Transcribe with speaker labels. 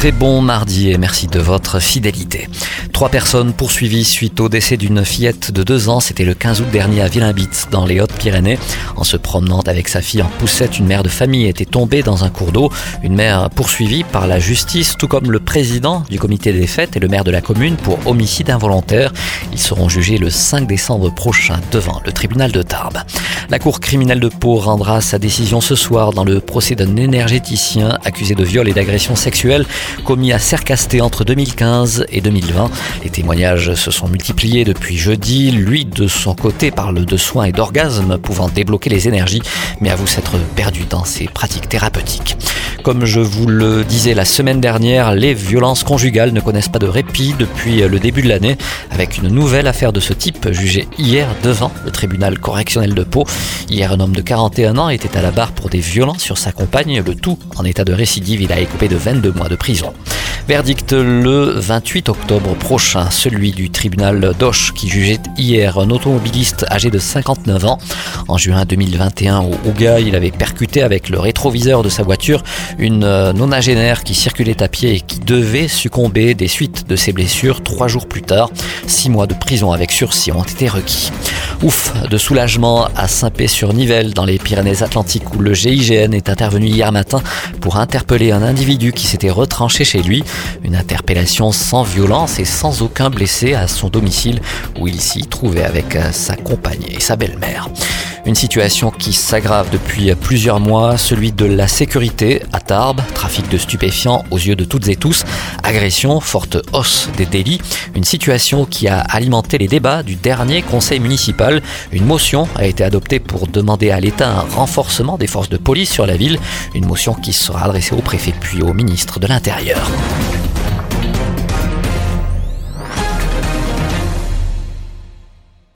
Speaker 1: Très bon mardi et merci de votre fidélité. Trois personnes poursuivies suite au décès d'une fillette de deux ans. C'était le 15 août dernier à Villainbit, dans les Hautes-Pyrénées. En se promenant avec sa fille en poussette, une mère de famille était tombée dans un cours d'eau. Une mère poursuivie par la justice, tout comme le président du comité des fêtes et le maire de la commune pour homicide involontaire. Ils seront jugés le 5 décembre prochain devant le tribunal de Tarbes. La cour criminelle de Pau rendra sa décision ce soir dans le procès d'un énergéticien accusé de viol et d'agression sexuelle commis à Sercasté entre 2015 et 2020. Les témoignages se sont multipliés depuis jeudi. Lui, de son côté, parle de soins et d'orgasmes pouvant débloquer les énergies, mais avoue s'être perdu dans ses pratiques thérapeutiques. Comme je vous le disais la semaine dernière, les violences conjugales ne connaissent pas de répit depuis le début de l'année, avec une nouvelle affaire de ce type jugée hier devant le tribunal correctionnel de Pau. Hier, un homme de 41 ans était à la barre pour des violences sur sa compagne, le tout en état de récidive. Il a écopé de 22 mois de prison. prison. Verdict le 28 octobre prochain, celui du tribunal d'Auch qui jugeait hier un automobiliste âgé de 59 ans. En juin 2021 au Ouga, il avait percuté avec le rétroviseur de sa voiture une nonagénaire qui circulait à pied et qui devait succomber des suites de ses blessures trois jours plus tard. Six mois de prison avec sursis ont été requis. Ouf de soulagement à Saint-Pé-sur-Nivelle dans les Pyrénées-Atlantiques où le GIGN est intervenu hier matin pour interpeller un individu qui s'était retranché chez lui. Une interpellation sans violence et sans aucun blessé à son domicile où il s'y trouvait avec sa compagne et sa belle-mère. Une situation qui s'aggrave depuis plusieurs mois, celui de la sécurité à Tarbes, trafic de stupéfiants aux yeux de toutes et tous, agression, forte hausse des délits, une situation qui a alimenté les débats du dernier conseil municipal. Une motion a été adoptée pour demander à l'État un renforcement des forces de police sur la ville, une motion qui sera adressée au préfet puis au ministre de l'Intérieur.